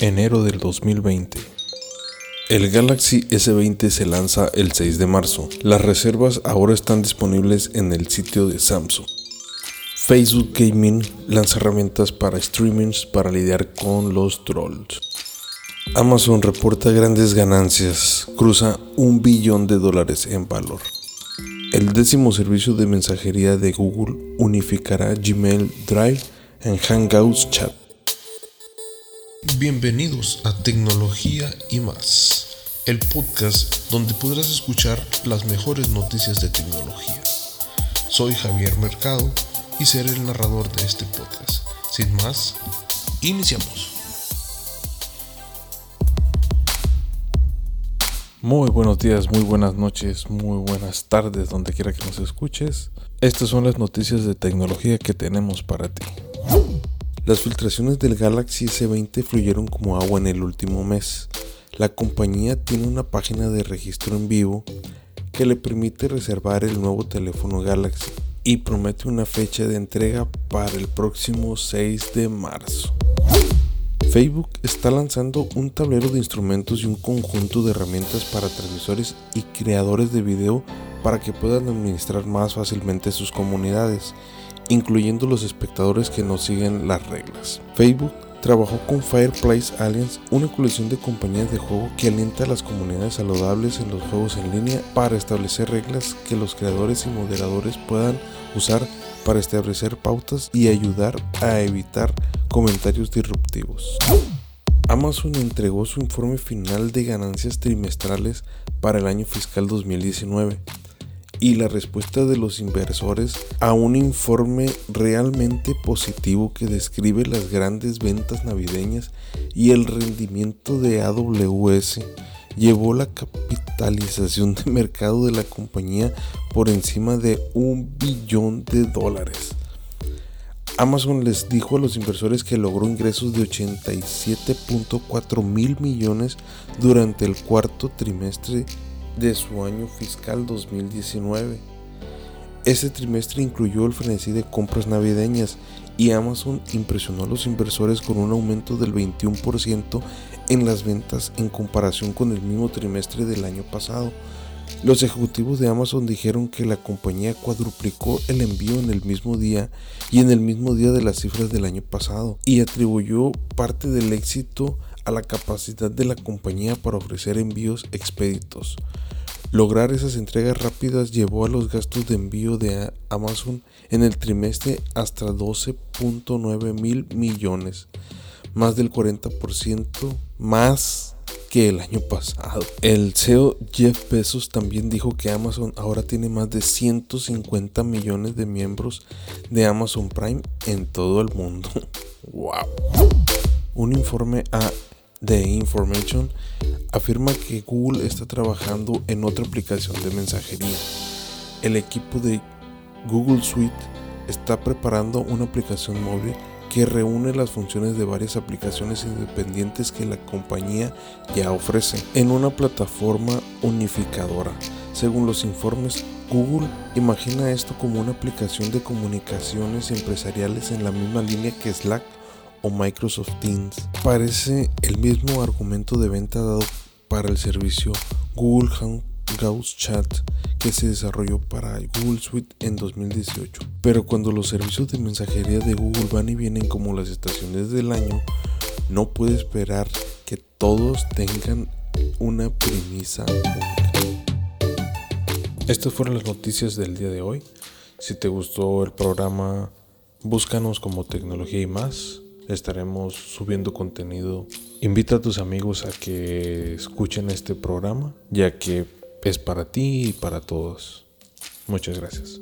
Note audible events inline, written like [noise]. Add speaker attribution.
Speaker 1: enero del 2020. El Galaxy S20 se lanza el 6 de marzo. Las reservas ahora están disponibles en el sitio de Samsung. Facebook Gaming lanza herramientas para streamings para lidiar con los trolls. Amazon reporta grandes ganancias, cruza un billón de dólares en valor. El décimo servicio de mensajería de Google unificará Gmail Drive en Hangouts Chat. Bienvenidos a Tecnología y más, el podcast donde podrás escuchar las mejores noticias de tecnología. Soy Javier Mercado y seré el narrador de este podcast. Sin más, iniciamos. Muy buenos días, muy buenas noches, muy buenas tardes, donde quiera que nos escuches. Estas son las noticias de tecnología que tenemos para ti. Las filtraciones del Galaxy S20 fluyeron como agua en el último mes. La compañía tiene una página de registro en vivo que le permite reservar el nuevo teléfono Galaxy y promete una fecha de entrega para el próximo 6 de marzo. Facebook está lanzando un tablero de instrumentos y un conjunto de herramientas para transmisores y creadores de video para que puedan administrar más fácilmente sus comunidades incluyendo los espectadores que no siguen las reglas. Facebook trabajó con Fireplace Alliance, una colección de compañías de juego que alienta a las comunidades saludables en los juegos en línea para establecer reglas que los creadores y moderadores puedan usar para establecer pautas y ayudar a evitar comentarios disruptivos. Amazon entregó su informe final de ganancias trimestrales para el año fiscal 2019 y la respuesta de los inversores a un informe realmente positivo que describe las grandes ventas navideñas y el rendimiento de AWS llevó la capitalización de mercado de la compañía por encima de un billón de dólares. Amazon les dijo a los inversores que logró ingresos de 87.4 mil millones durante el cuarto trimestre de su año fiscal 2019. Ese trimestre incluyó el frenesí de compras navideñas y Amazon impresionó a los inversores con un aumento del 21% en las ventas en comparación con el mismo trimestre del año pasado. Los ejecutivos de Amazon dijeron que la compañía cuadruplicó el envío en el mismo día y en el mismo día de las cifras del año pasado y atribuyó parte del éxito a la capacidad de la compañía para ofrecer envíos expeditos. Lograr esas entregas rápidas llevó a los gastos de envío de Amazon en el trimestre hasta 12.9 mil millones, más del 40% más que el año pasado. El CEO Jeff Bezos también dijo que Amazon ahora tiene más de 150 millones de miembros de Amazon Prime en todo el mundo. [laughs] ¡Wow! Un informe a The Information afirma que Google está trabajando en otra aplicación de mensajería. El equipo de Google Suite está preparando una aplicación móvil que reúne las funciones de varias aplicaciones independientes que la compañía ya ofrece en una plataforma unificadora. Según los informes, Google imagina esto como una aplicación de comunicaciones empresariales en la misma línea que Slack o Microsoft Teams. Parece el mismo argumento de venta dado para el servicio Google Hangouts Chat que se desarrolló para Google Suite en 2018. Pero cuando los servicios de mensajería de Google van y vienen como las estaciones del año, no puede esperar que todos tengan una premisa única. Estas fueron las noticias del día de hoy. Si te gustó el programa, búscanos como tecnología y más estaremos subiendo contenido. Invita a tus amigos a que escuchen este programa, ya que es para ti y para todos. Muchas gracias.